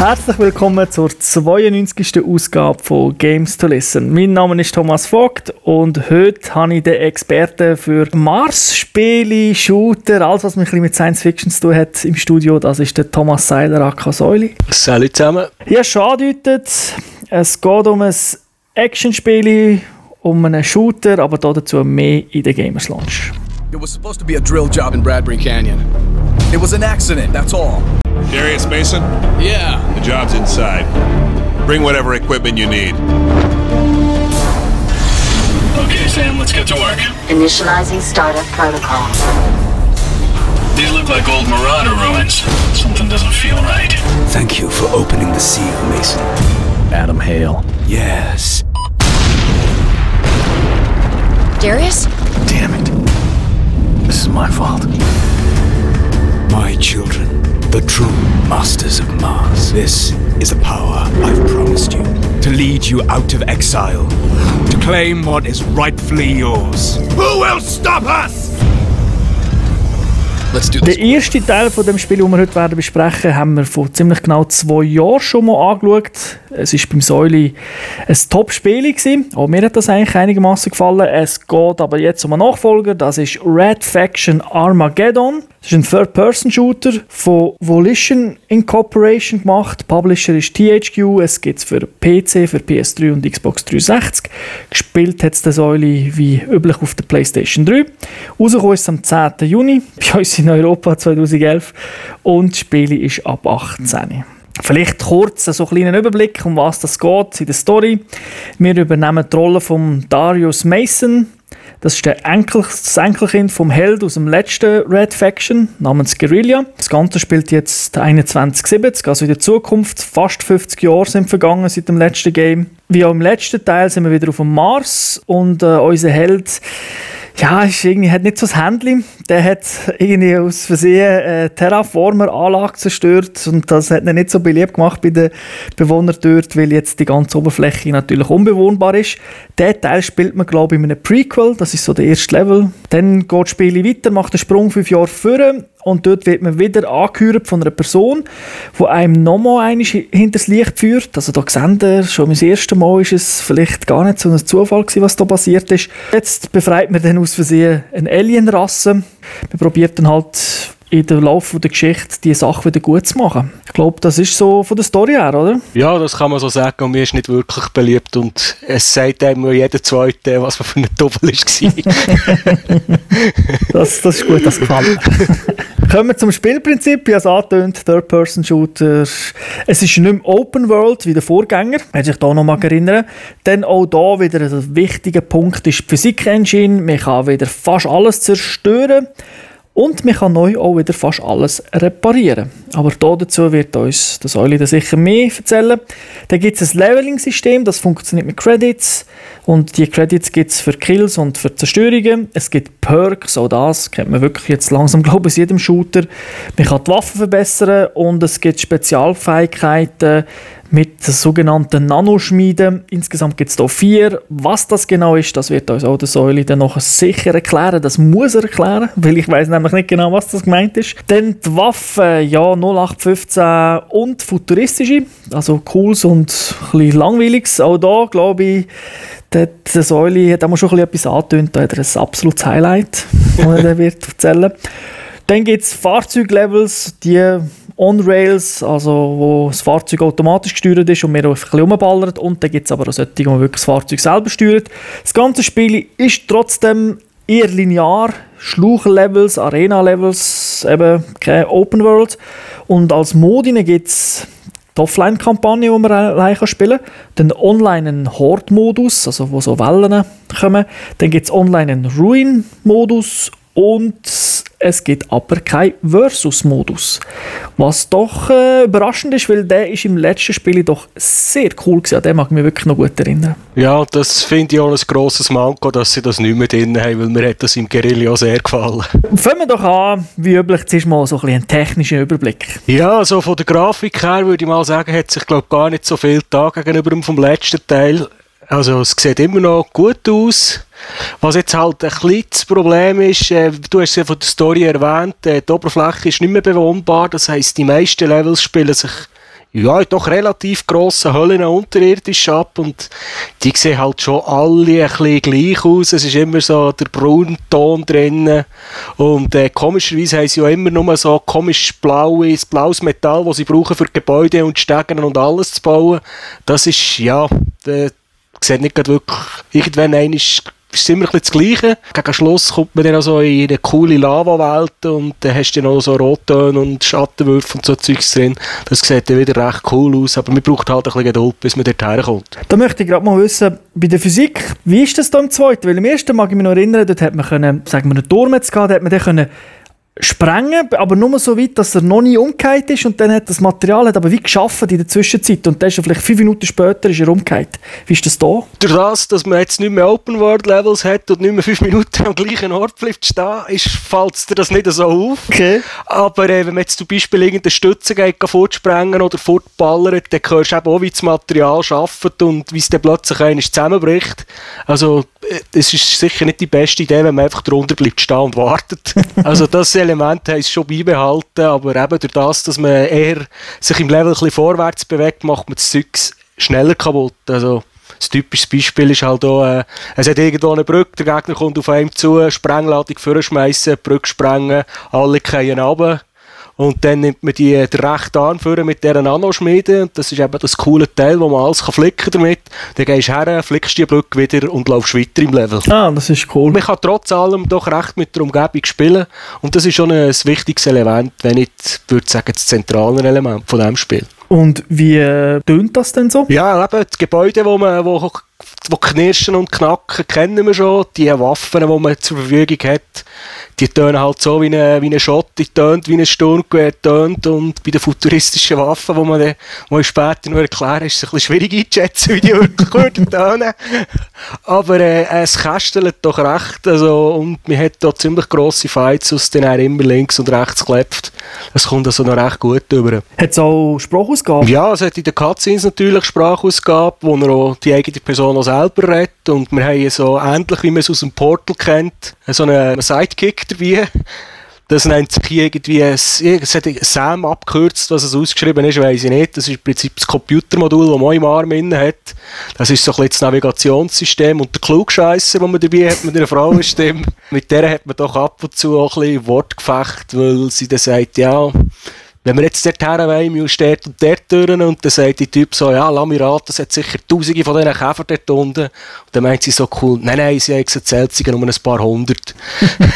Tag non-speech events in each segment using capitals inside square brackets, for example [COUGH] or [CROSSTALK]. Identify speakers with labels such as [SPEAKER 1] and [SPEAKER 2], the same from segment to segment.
[SPEAKER 1] Herzlich willkommen zur 92. Ausgabe von Games to Listen. Mein Name ist Thomas Vogt und heute habe ich den Experten für Mars-Spiele, Shooter, alles was mit Science Fiction zu tun hat im Studio. Das ist der Thomas Seiler Akasäuli.
[SPEAKER 2] Salut zusammen.
[SPEAKER 1] Ja, schon angedeutet, es geht um ein Actionspiel, um einen Shooter, aber dazu mehr in der Gamers Launch.
[SPEAKER 3] It was supposed to be a drill job in Bradbury Canyon. It was an accident, that's all.
[SPEAKER 4] Darius Mason?
[SPEAKER 3] Yeah.
[SPEAKER 4] The job's inside. Bring whatever equipment you need.
[SPEAKER 5] Okay, Sam, let's get to work.
[SPEAKER 6] Initializing startup protocol.
[SPEAKER 5] These look like old Marauder ruins. Something doesn't feel right.
[SPEAKER 7] Thank you for opening the seal, Mason.
[SPEAKER 2] Adam Hale.
[SPEAKER 7] Yes.
[SPEAKER 6] Darius?
[SPEAKER 7] Damn it. This is my fault. My children, the true masters of Mars. This is a power I've promised you. To lead you out of exile. To claim what is rightfully yours. Who will stop us?
[SPEAKER 3] Let's do this.
[SPEAKER 1] Der erste Teil von dem Spiel, das wir heute werden besprechen, haben wir vor ziemlich genau zwei Jahren schon mal angeschaut. Es war beim Säuli ein Top-Spiel. Auch mir hat das eigentlich einigermaßen gefallen. Es geht aber jetzt um einen Nachfolger. Das ist Red Faction Armageddon. Das ist ein Third-Person-Shooter von Volition Incorporation gemacht. Publisher ist THQ. Es gibt es für PC, für PS3 und Xbox 360. Gespielt hat es der Säuli wie üblich auf der PlayStation 3. Rausgekommen ist es am 10. Juni bei uns in Europa 2011 und das Spiel ist ab 18. Vielleicht kurz so einen kleinen Überblick, um was das geht in der Story. Wir übernehmen die Rolle von Darius Mason. Das ist der Enkel, das Enkelkind vom Held aus dem letzten Red Faction namens Guerrilla. Das Ganze spielt jetzt 2170, also in der Zukunft. Fast 50 Jahre sind vergangen seit dem letzten Game. Wie auch im letzten Teil sind wir wieder auf dem Mars und äh, unser Held ja, ist irgendwie, hat nicht so das Handy. Der hat irgendwie aus Versehen eine Terraformer-Anlage zerstört und das hat ihn nicht so beliebt gemacht bei den Bewohnern dort, weil jetzt die ganze Oberfläche natürlich unbewohnbar ist. Der Teil spielt man, glaube ich, in einem Prequel, das ist so der erste Level. Dann geht das Spiel weiter, macht einen Sprung fünf Jahre vor und dort wird man wieder angehört von einer Person, die einem nochmal einmal hinter das Licht führt. Also da sehen wir, schon das erste Mal ist es vielleicht gar nicht so ein Zufall gewesen, was da passiert ist. Jetzt befreit man dann aus Versehen eine Alien-Rasse. Man probiert dann halt in der Laufe der Geschichte die Sache wieder gut zu machen. Ich glaube, das ist so von der Story her, oder?
[SPEAKER 2] Ja, das kann man so sagen. Und mir ist nicht wirklich beliebt. Und es sagt einem nur jeder Zweite, was man für ein Doppel war. [LAUGHS]
[SPEAKER 1] Das, das ist gut, das gefällt mir. [LAUGHS] Kommen wir zum Spielprinzip. Wie es angetönt, Third-Person-Shooter. Es ist nicht mehr Open World wie der Vorgänger, wenn sich da noch mal erinnern. Dann auch da wieder ein wichtiger Punkt ist die Physik-Engine. Man kann wieder fast alles zerstören. Und man kann neu auch wieder fast alles reparieren. Aber da dazu wird uns der Säule dann sicher mehr erzählen. Dann gibt es ein Leveling-System, das funktioniert mit Credits. Und die Credits gibt es für Kills und für Zerstörungen. Es gibt Perks, auch das kennt man wirklich jetzt langsam, [LAUGHS] glaube ich, aus jedem Shooter. Man kann die Waffen verbessern und es gibt Spezialfähigkeiten mit der sogenannten Nanoschmiede. Insgesamt gibt es hier vier. Was das genau ist, das wird uns auch der Säule dann noch sicher erklären. Das muss er erklären, [LAUGHS] weil ich weiß nämlich nicht genau, was das gemeint ist. Dann die Waffen, ja, 0815 und futuristische, also cooles und ein langweiliges. Auch da, glaube ich, der, der Säule hat auch schon etwas angetönt. Da hat er ein absolutes Highlight, [LAUGHS] das er wird erzählen Dann gibt es Fahrzeuglevels, die On-Rails, also wo das Fahrzeug automatisch gesteuert ist und wir ein bisschen rumballern. Und dann gibt es aber auch solche, wo man wirklich das Fahrzeug selber steuert. Das ganze Spiel ist trotzdem eher linear. Schluchlevels, Arena-Levels, eben keine Open World. Und als Modine gibt es die Offline-Kampagne, die man allein spielen kann. Dann online einen Horde-Modus, also wo so Wellen kommen. Dann gibt es online einen Ruin-Modus und es gibt aber keinen Versus-Modus. Was doch äh, überraschend ist, weil der ist im letzten Spiel doch sehr cool gewesen. An den mag ich mich wirklich noch gut erinnern.
[SPEAKER 2] Ja, das finde ich auch ein grosses Manko, dass sie das nicht mehr drin haben, weil mir hat das im Guerilla sehr gefallen.
[SPEAKER 1] Fangen wir doch an, wie üblich, zuerst mal so ein bisschen einen technischen Überblick.
[SPEAKER 2] Ja, also von der Grafik her würde ich mal sagen, hat sich glaube gar nicht so viel da gegenüber dem vom letzten Teil. Also es sieht immer noch gut aus. Was jetzt halt ein kleines Problem ist, äh, du hast ja von der Story erwähnt, äh, die Oberfläche ist nicht mehr bewohnbar, das heisst, die meisten Levels spielen sich ja, doch relativ grossen Höhlen unterirdisch ab und die sehen halt schon alle ein bisschen gleich aus. Es ist immer so der Braunton drin und äh, komischerweise haben sie ja immer nur so komisch blaues, blaues Metall, das sie brauchen für Gebäude und Stegen und alles zu bauen. Das ist, ja, äh, sieht nicht wirklich, irgendwann einmal ist immer ein das Gleiche. Gegen Schluss kommt man dann also in eine coole Lava-Welt und dann hast du noch so Rottöne und Schattenwürfe und so Zeugs drin. Das sieht dann wieder recht cool aus, aber man braucht halt ein bisschen Geduld, bis man dort herkommt.
[SPEAKER 1] Da möchte ich gerade mal wissen, bei der Physik, wie ist das da im zweiten? Weil im ersten mag ich mich noch erinnern, dort hat man können, sagen wir, einen Turm jetzt gehabt, da hat man dann können sprengen, aber nur so weit, dass er noch nie umgekehrt ist und dann hat das Material hat aber wie geschaffen in der Zwischenzeit und dann ist er vielleicht fünf Minuten später ist er umgekehrt. Wie ist das da?
[SPEAKER 2] Durch das, dass man jetzt nicht mehr Open World Levels hat und nicht mehr fünf Minuten am gleichen Ort bleibt stehen, ist, fällt dir das nicht so auf.
[SPEAKER 1] Okay.
[SPEAKER 2] Aber äh, wenn man jetzt zum Beispiel irgendeine Stütze geht, fortsprengen oder fortballert, dann hörst du eben auch, wie das Material arbeitet und wie es dann plötzlich einmal zusammenbricht. Also, äh, es ist sicher nicht die beste Idee, wenn man einfach drunter bleibt stehen und wartet. [LAUGHS] Also das Element haben sie schon beibehalten, aber eben durch das, dass man eher sich im Level ein bisschen vorwärts bewegt, macht man das Zeug schneller kaputt. Also das typische Beispiel ist halt auch, äh, es hat irgendwo eine Brücke, der Gegner kommt auf einem zu, Sprengladung vorschmeißen, Brücke sprengen, alle fallen runter und dann nimmt man die, den rechten Arm führen mit dieser Nanoschmiede. Und das ist eben das coole Teil, wo man alles kann flicken damit. Dann gehst du her, flickst die Brücke wieder und laufst weiter im Level.
[SPEAKER 1] Ah, das ist cool.
[SPEAKER 2] Man kann trotz allem doch recht mit der Umgebung spielen. Und das ist schon ein wichtiges Element, wenn ich würde sagen, das zentrale Element von diesem Spiel.
[SPEAKER 1] Und wie äh, tönt das denn so?
[SPEAKER 2] Ja, eben die Gebäude, wo man wo, wo knirschen und knacken, kennen wir schon. Die Waffen, die man zur Verfügung hat, die tönen halt so wie eine, wie eine Schott, die tönt wie ein Sturmgewehr tönt und bei den futuristischen Waffen, die man, dann, wo ich später noch erkläre, ist es ein bisschen schwierig einzuschätzen, wie die wirklich würden tönen. Aber äh, es kästelt doch recht, also, und man hat da ziemlich grosse Fights, aus denen er immer links und rechts klebt. Es kommt also noch recht gut über.
[SPEAKER 1] Hat es auch Sprachausgaben?
[SPEAKER 2] Ja, es hat in den Cutscenes natürlich Sprachausgaben, wo er auch die eigene Person auch selber redet und wir haben so ähnlich, wie man es aus dem Portal kennt, so einen Sidekick dabei. Das nennt sich hier irgendwie, es hat Sam abgekürzt, was es ausgeschrieben ist, weiß ich nicht. Das ist im Prinzip das Computermodul, das man im Arm inne hat. Das ist so ein bisschen das Navigationssystem und der Klugscheisser, den man dabei hat mit einer Frauenstimme. mit der hat man doch ab und zu auch ein bisschen Wortgefecht, weil sie dann sagt, ja, wenn wir jetzt dort her wollen, wir steht und dort durch und dann sagt der Typ so, ja, lass mich raten, es hat sicher tausende von diesen Käfer dort unten. Und dann meint sie so cool, nein, nein, sie haben erzählt, sie um ein paar hundert.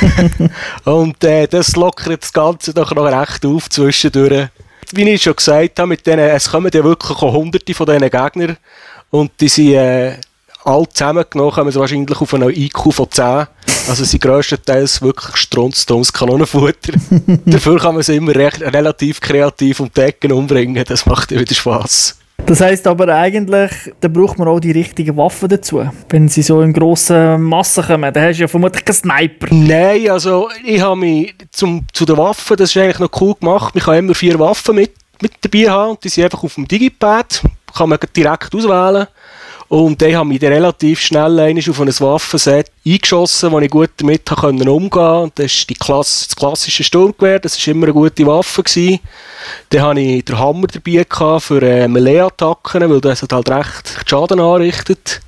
[SPEAKER 2] [LAUGHS] und äh, das lockert das Ganze doch noch recht auf zwischendurch. Wie ich schon gesagt habe, mit denen, es kommen ja wirklich hunderte von diesen Gegnern und die sind... Äh, alle zusammengenommen kommen sie wahrscheinlich auf einen IQ von 10. Also sie grösstenteils wirklich strunzdummes Kanonenfutter. [LAUGHS] Dafür kann man sie immer recht, relativ kreativ um die Ecken umbringen. Das macht ja wieder Spass.
[SPEAKER 1] Das heisst aber eigentlich, da braucht man auch die richtigen Waffen dazu. Wenn sie so in grossen Massen kommen, dann hast du ja vermutlich keinen Sniper.
[SPEAKER 2] Nein, also ich habe mich zum, zu den Waffen, das ist eigentlich noch cool gemacht, ich kann immer vier Waffen mit, mit dabei haben. Die sind einfach auf dem Digipad, kann man direkt auswählen. Und dann habe ich dann relativ schnell auf ein Waffenset eingeschossen, wo ich gut damit umgehen konnte. Das ist die Klasse, das klassische Sturmgewehr, das war immer eine gute Waffe. Gewesen. Dann hatte ich den Hammer dabei für äh, Melee-Attacken, weil das halt recht Schaden anrichtet.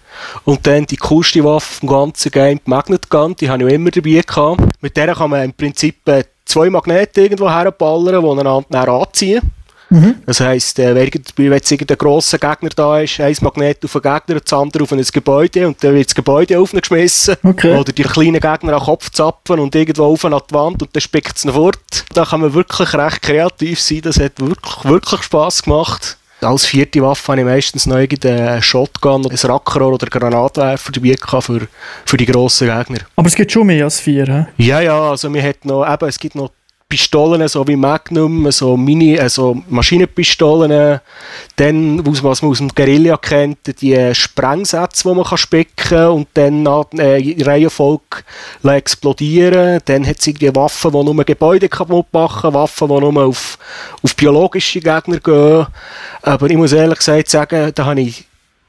[SPEAKER 2] Und dann die coolste Waffe vom ganzen Game, die Magnet Gun, die habe ich auch immer dabei gehabt. Mit der kann man im Prinzip äh, zwei Magnete irgendwo herballern, die einander anziehen. Mhm. Das heisst, äh, wenn jetzt irgendein grosser Gegner da ist, ein Magnet auf einen Gegner, das andere auf ein Gebäude und dann wird das Gebäude aufgeschmissen.
[SPEAKER 1] Okay.
[SPEAKER 2] Oder die kleinen Gegner an den Kopf zapfen und irgendwo auf an die Wand und dann spickt es ihn fort. Da kann man wirklich recht kreativ sein. Das hat wirklich, wirklich Spass gemacht. Als vierte Waffe habe ich meistens noch einen Shotgun, ein Rackrohr oder Granatwerfer dabei für, für die grossen Gegner.
[SPEAKER 1] Aber es gibt schon mehr als vier, he?
[SPEAKER 2] Ja, ja, also wir hat noch, eben, es gibt noch Pistolen, so wie Magnum, so Mini, also Maschinenpistolen, dann, was man aus dem Guerilla kennt, die Sprengsätze, die man kann spicken kann und dann äh, in Reihenfolge explodieren. Dann hat es irgendwie Waffen, die nur Gebäude kaputt machen, Waffen, die nur auf, auf biologische Gegner gehen. Aber ich muss ehrlich gesagt sagen, da habe ich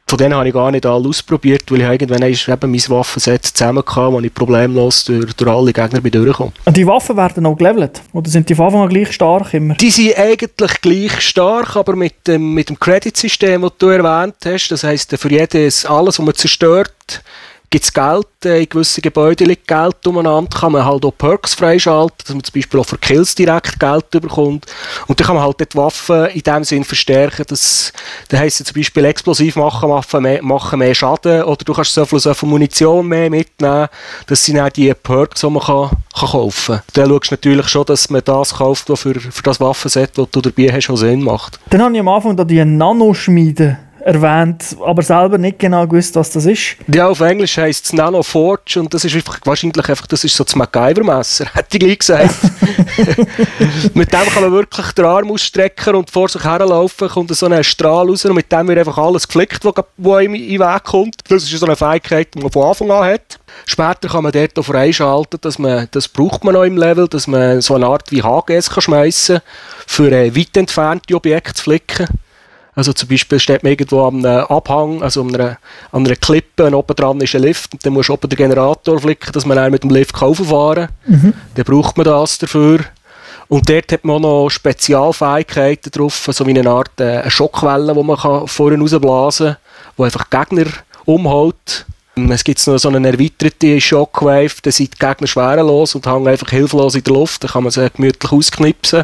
[SPEAKER 2] Von denen habe ich gar nicht alle ausprobiert, weil ich irgendwann eben mein Waffenset zusammen hatte, wo ich problemlos durch, durch alle Gegner bin durchgekommen.
[SPEAKER 1] Und die Waffen werden auch gelevelt? Oder sind die von Anfang an gleich stark immer?
[SPEAKER 2] Die sind eigentlich gleich stark, aber mit dem, mit dem Credit-System, das du erwähnt hast, das heisst, für jedes, alles, was man zerstört, gibt es Geld, äh, in gewissen Gebäuden liegt Geld umeinander, kann man halt auch Perks freischalten, dass man zum Beispiel auch für Kills direkt Geld bekommt. Und dann kann man halt die Waffen in dem Sinn verstärken, dass, da heisst zum Beispiel explosiv machen, machen mehr, machen mehr Schaden, oder du kannst so viel, so viel Munition mehr mitnehmen, das sind auch die Perks, die man kann, kann kaufen kann. Dann schaust du natürlich schon, dass man das kauft, was für, für das Waffenset, das du dabei hast, auch Sinn macht.
[SPEAKER 1] Dann habe ich am Anfang da die Nanoschmiede erwähnt, aber selber nicht genau gewusst, was das ist.
[SPEAKER 2] Ja, auf Englisch heisst es Nano Forge und das ist einfach, wahrscheinlich einfach, das ist so das MacGyver-Messer, [LAUGHS] hätte ich gleich gesagt. [LAUGHS] mit dem kann man wirklich den Arm ausstrecken und vor sich herlaufen, kommt so ein Strahl raus und mit dem wird einfach alles geflickt, was, ihm in den Weg kommt. Das ist so eine Fähigkeit, die man von Anfang an hat. Später kann man dort auch freischalten, dass man, das braucht man noch im Level, dass man so eine Art wie HGS kann schmeissen für äh, weit entfernte Objekte zu flicken. Also zum Beispiel steht man irgendwo am Abhang, also an einer, an einer Klippe, und oben dran ist ein Lift und dann muss oben der Generator flicken, dass man mit dem Lift fahren kann. Mhm. Dann braucht man das dafür. Und dort hat man auch noch Spezialfähigkeiten drauf, so wie eine Art äh, eine Schockwelle, die man vorne rausblasen kann, die einfach Gegner umhaut. Es gibt noch so eine erweiterte Shockwave, da sind die Gegner schwerelos und hängen einfach hilflos in der Luft. Da kann man sie gemütlich ausknipsen.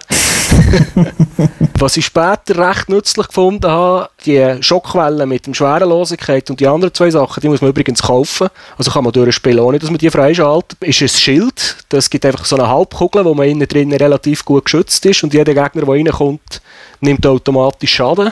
[SPEAKER 2] [LAUGHS] Was ich später recht nützlich gefunden habe, die Schockwellen mit der Schwerelosigkeit und die anderen zwei Sachen, die muss man übrigens kaufen. Also kann man durchspielen, ohne dass man die freischaltet. Ist ein Schild. Das gibt einfach so eine Halbkugel, wo man innen drin relativ gut geschützt ist und jeder Gegner, der reinkommt, nimmt automatisch Schaden.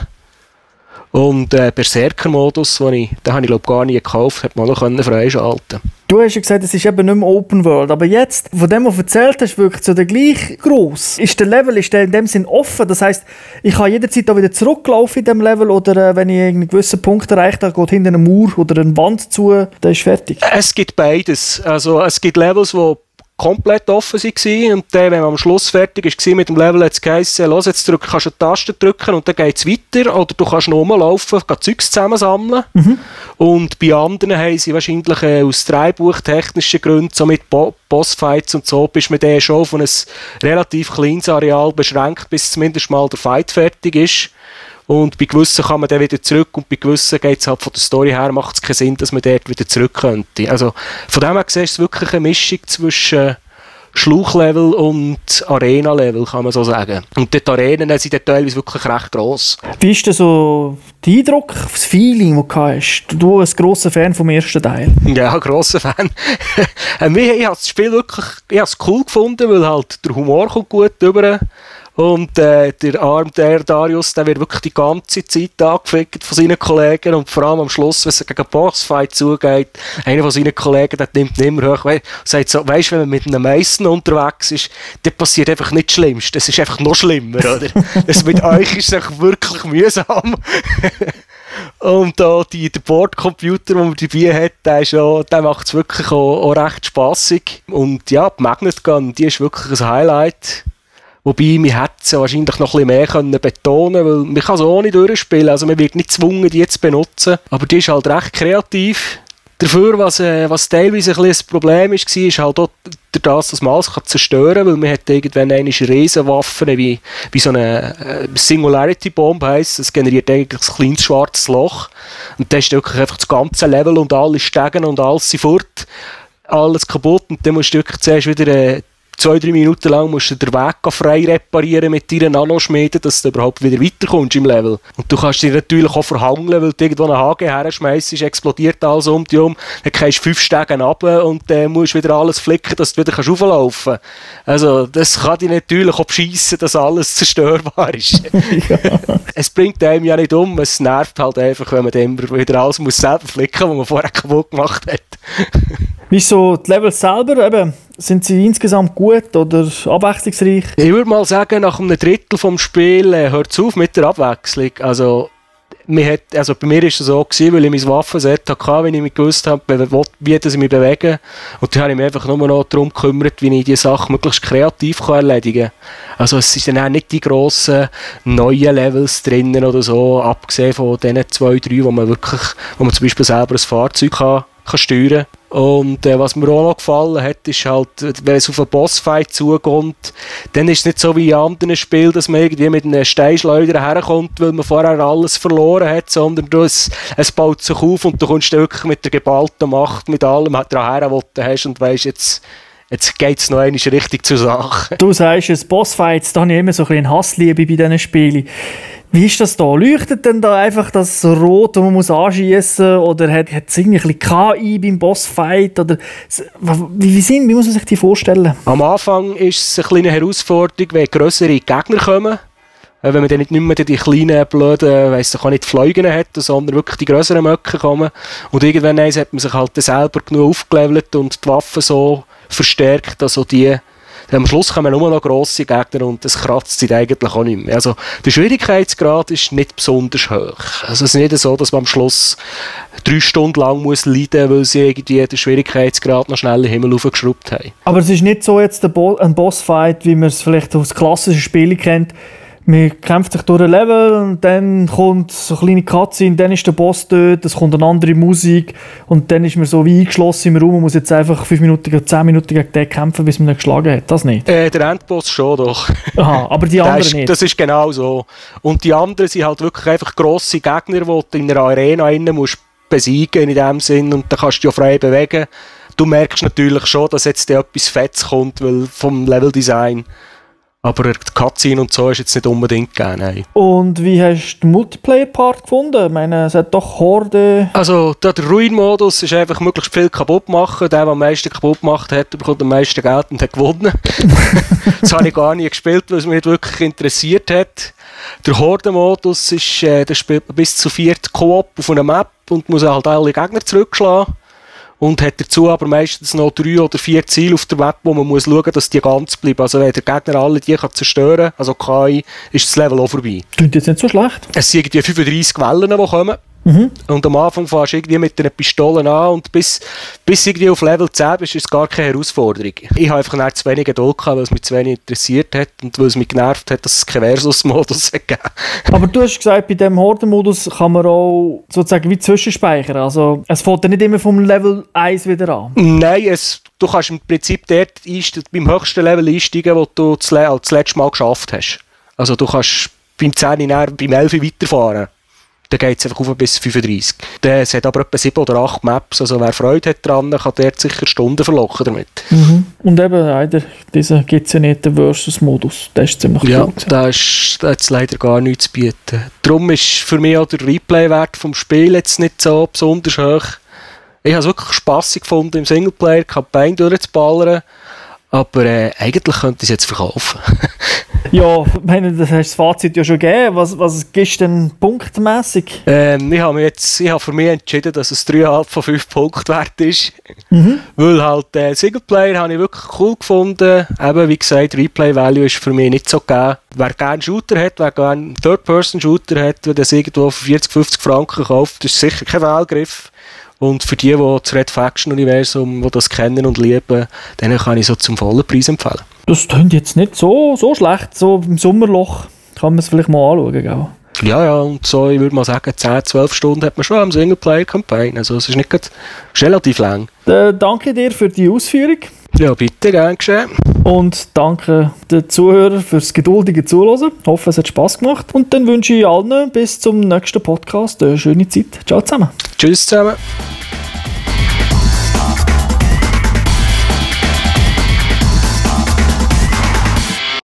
[SPEAKER 2] Und äh, Berserker-Modus, den ich, den habe ich glaube gar nie gekauft, hat man noch freischalten
[SPEAKER 1] Du hast ja gesagt, es ist eben nicht mehr Open World, aber jetzt, von dem, was du erzählt hast, wirklich so der gleich groß. Ist der Level ist der in dem Sinn offen? Das heißt, ich kann jederzeit auch wieder zurücklaufen in dem Level oder äh, wenn ich einen gewissen Punkt erreiche, dann geht hinter einem Mauer oder ein Wand zu, dann ist fertig.
[SPEAKER 2] Es gibt beides. Also es gibt Levels, die komplett offen waren. Und dann, wenn man am Schluss fertig war mit dem Level, hat es geheißen, los, jetzt drück, kannst du eine Taste drücken und dann geht es weiter. Oder du kannst noch rumlaufen, Zeugs zusammensammeln. Mhm. Und bei anderen haben sie wahrscheinlich äh, aus dreibuchtechnischen Gründen, so mit Bo Bossfights und so, bist du mit denen schon auf ein relativ kleines Areal beschränkt, bis zumindest mal der Fight fertig ist. Und bei gewissen kann man dann wieder zurück und bei gewissen geht es halt von der Story her, macht es keinen Sinn, dass man dort wieder zurück könnte. Also von dem her gesehen ist es wirklich eine Mischung zwischen Schluchlevel und Arena-Level, kann man so sagen. Und die Arenen sind dann teilweise wirklich recht gross.
[SPEAKER 1] Wie ist denn so der Eindruck, das Feeling, das du hast? Du als grosser Fan vom ersten Teil.
[SPEAKER 2] Ja, grosser Fan. [LAUGHS] ich habe das Spiel wirklich ich habe es cool gefunden, weil halt der Humor kommt gut rüber und äh, der Arm, der Darius, der wird wirklich die ganze Zeit angefickt von seinen Kollegen und vor allem am Schluss, wenn es gegen Bossfight zugeht, einer von seinen Kollegen, der nimmt immer hoch, we sagt so, weißt, wenn man mit einem Meissen unterwegs ist, dann passiert einfach nicht das Schlimmste, das ist einfach noch schlimmer, [LAUGHS] oder? das mit euch ist es wirklich mühsam. [LAUGHS] Und da die, der Bordcomputer, den man dabei hat, der, der macht es wirklich auch, auch recht spaßig. Und ja, die Magnet Gun, die ist wirklich ein Highlight. Wobei, wir hätten es wahrscheinlich noch ein bisschen mehr können betonen weil man kann es nicht durchspielen. Also man wird nicht gezwungen, die zu benutzen. Aber die ist halt recht kreativ. Dafür, was, äh, was teilweise ein, ein Problem ist, war, ist halt auch das, dass man alles kann zerstören kann, weil man hat irgendwann eine Riesenwaffen, wie, wie so eine äh, Singularity Bomb heisst, das generiert eigentlich ein kleines schwarzes Loch. Und dann ist wirklich einfach das ganze Level und alle Stegen und alles sind fort alles kaputt und dann musst du wirklich zuerst wieder äh, zwei, drei Minuten lang musst du den Weg frei reparieren mit deinen Nanoschmieden, dass du überhaupt wieder weiterkommst im Level. Und du kannst dich natürlich auch verhangeln, weil du irgendwo einen Haken her schmeißt, explodiert alles um dich um, dann gehst du fünf Stegen ab und dann äh, musst du wieder alles flicken, dass du wieder auflaufen kannst. Also, das kann dich natürlich auch beschissen, dass alles [LAUGHS] zerstörbar ist. [LAUGHS] ja. Es bringt einem ja nicht um, es nervt halt einfach, wenn man dann wieder alles muss selber flicken muss, was man vorher kaputt gemacht hat.
[SPEAKER 1] Wie so die Levels selber, eben, sind sie insgesamt gut oder abwechslungsreich?
[SPEAKER 2] Ich würde mal sagen, nach einem Drittel vom Spiel äh, hört es auf mit der Abwechslung. Also mir hat, also bei mir ist es so gewesen, weil ich mein Waffenset hatte, wenn ich mich gewusst habe, wie ich mich bewege. Und dann habe ich mich einfach nur noch darum gekümmert, wie ich die Sache möglichst kreativ erledigen kann. Also es sind dann auch nicht die grossen neuen Levels drinnen oder so, abgesehen von den zwei, drei, wo man wirklich, wo man zum Beispiel selber ein Fahrzeug kann kann steuern Und äh, was mir auch noch gefallen hat, ist halt, wenn es auf einen Bossfight zukommt, dann ist es nicht so wie in anderen Spielen, dass man irgendwie mit einem Steinschleuder herkommt, weil man vorher alles verloren hat, sondern du, es, es baut sich auf und du kommst wirklich mit der geballten Macht, mit allem daran, was du hast und weißt jetzt, Jetzt geht es noch einmal richtig zur Sache.
[SPEAKER 1] Du sagst es, Bossfights, da habe ich immer so ein bisschen Hassliebe bei diesen Spielen. Wie ist das da? Leuchtet denn da einfach das Rot, das man muss anschießen Oder hat, es irgendwie KI beim Bossfight? Oder wie, wie, sind, wie muss man sich die vorstellen?
[SPEAKER 2] Am Anfang ist es eine kleine Herausforderung, wenn größere Gegner kommen. Äh, wenn man dann nicht mehr die kleinen, blöden, weiss ich nicht, Fliegen hat, sondern wirklich die größeren Möcke kommen. Und irgendwann hat man sich halt selber genug aufgelevelt und die Waffen so verstärkt, also die am Schluss kommen nur noch grosse Gegner und das kratzt sich eigentlich auch nicht mehr. Also der Schwierigkeitsgrad ist nicht besonders hoch. Also es ist nicht so, dass man am Schluss drei Stunden lang muss leiden muss, weil sie irgendwie den Schwierigkeitsgrad noch schnell in den Himmel aufgeschraubt haben.
[SPEAKER 1] Aber es ist nicht so jetzt ein Bossfight, wie man es vielleicht aus klassischen Spielen kennt, man kämpft sich durch ein Level und dann kommt so eine kleine Cutscene, dann ist der Boss dort, es kommt eine andere Musik und dann ist man so wie eingeschlossen im Raum und muss jetzt einfach 5 Minuten, 10 Minuten gegen den kämpfen, bis man ihn geschlagen hat. Das nicht?
[SPEAKER 2] Äh, der Endboss schon doch.
[SPEAKER 1] Aha, aber die [LAUGHS] anderen
[SPEAKER 2] ist,
[SPEAKER 1] nicht?
[SPEAKER 2] Das ist genau so. Und die anderen sind halt wirklich einfach grosse Gegner, die du in einer Arena innen musst besiegen in dem Sinn und dann kannst du dich ja frei bewegen. Du merkst natürlich schon, dass jetzt etwas Fettes kommt, weil vom Leveldesign aber die Cutscene und so ist jetzt nicht unbedingt gegeben.
[SPEAKER 1] Und wie hast du den Multiplayer-Part gefunden? Ich meine, es hat doch Horde...
[SPEAKER 2] Also der Ruin-Modus ist einfach möglichst viel kaputt machen. Der, der am meisten kaputt gemacht hat, bekommt am meisten Geld und hat gewonnen. [LAUGHS] das habe ich gar nicht gespielt, weil es mich nicht wirklich interessiert hat. Der Horde-Modus ist, äh, der spielt bis zu viert Koop auf einer Map und muss halt alle Gegner zurückschlagen und hat dazu aber meistens noch drei oder vier Ziele auf der Map, wo man muss schauen, dass die ganz bleiben. Also wenn der Gegner alle die kann zerstören, also KI, ist das Level auch vorbei.
[SPEAKER 1] Klingt jetzt nicht so schlecht.
[SPEAKER 2] Es sind irgendwie 35 Wellen, die kommen. Mhm. Und am Anfang fährst du irgendwie mit einer Pistole an und bis, bis irgendwie auf Level 10 bist, ist es gar keine Herausforderung. Ich habe einfach zu wenig Geduld gehabt, weil es mich zu wenig interessiert hat und weil es mich genervt hat, dass es keinen Versus-Modus gegeben [LAUGHS]
[SPEAKER 1] Aber du hast gesagt, bei diesem Horde-Modus kann man auch sozusagen wie zwischenspeichern. Also es fängt nicht immer vom Level 1 wieder an.
[SPEAKER 2] Nein, es, du kannst im Prinzip dort beim höchsten Level einsteigen, wo du das, das letzte Mal geschafft hast. Also du kannst beim 10 beim 11 weiterfahren dann geht es einfach auf bis 35. Es hat aber etwa 7 oder 8 Maps, also wer Freude hat dran, kann dort sicher Stunden verlochen damit.
[SPEAKER 1] Mhm. Und eben leider, es ja nicht, den Versus-Modus, der ist ziemlich
[SPEAKER 2] Ja, cool da ist jetzt leider gar nichts zu bieten. Darum ist für mich auch der Replay-Wert vom Spiel jetzt nicht so besonders hoch. Ich habe es wirklich spaßig gefunden, im Singleplayer-Kampagne durchzuballern. Aber äh, eigentlich könnte ich es jetzt verkaufen. [LAUGHS]
[SPEAKER 1] ja, meine, das hast das Fazit ja schon gegeben. Was, was gibst du denn punktmässig?
[SPEAKER 2] Ähm, ich habe jetzt, ich habe für mich entschieden, dass es 3,5 von 5 Punkten wert ist. Mhm. Weil halt äh, Singleplayer habe ich wirklich cool gefunden. Eben, wie gesagt, Replay Value ist für mich nicht so gegeben. Wer gerne Shooter hat, wer gerne Third-Person-Shooter hat, der das irgendwo für 40, 50 Franken kauft, ist sicher kein Fehlgriff. Und für die, die das Red Faction-Universum, das kennen und lieben, denen kann ich so zum vollen Preis empfehlen.
[SPEAKER 1] Das klingt jetzt nicht so, so schlecht. So im Sommerloch kann man es vielleicht mal anschauen. Gell?
[SPEAKER 2] Ja, ja, und so, ich würde mal sagen, 10, 12 Stunden hat man schon am Singleplayer-Campaign. Also es ist nicht relativ lang.
[SPEAKER 1] Äh, danke dir für die Ausführung.
[SPEAKER 2] Ja, bitte, gern geschehen.
[SPEAKER 1] Und danke den Zuhörern fürs geduldige Zuhören. Ich hoffe, es hat Spass gemacht. Und dann wünsche ich allen bis zum nächsten Podcast eine schöne Zeit. Ciao zusammen.
[SPEAKER 2] Tschüss zusammen.